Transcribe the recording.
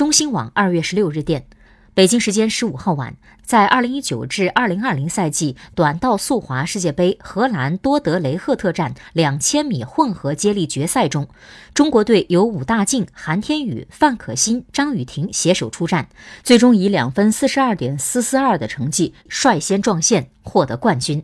中新网二月十六日电，北京时间十五号晚，在二零一九至二零二零赛季短道速滑世界杯荷兰多德雷赫特站两千米混合接力决赛中，中国队由武大靖、韩天宇、范可新、张雨婷携手出战，最终以两分四十二点四四二的成绩率先撞线，获得冠军。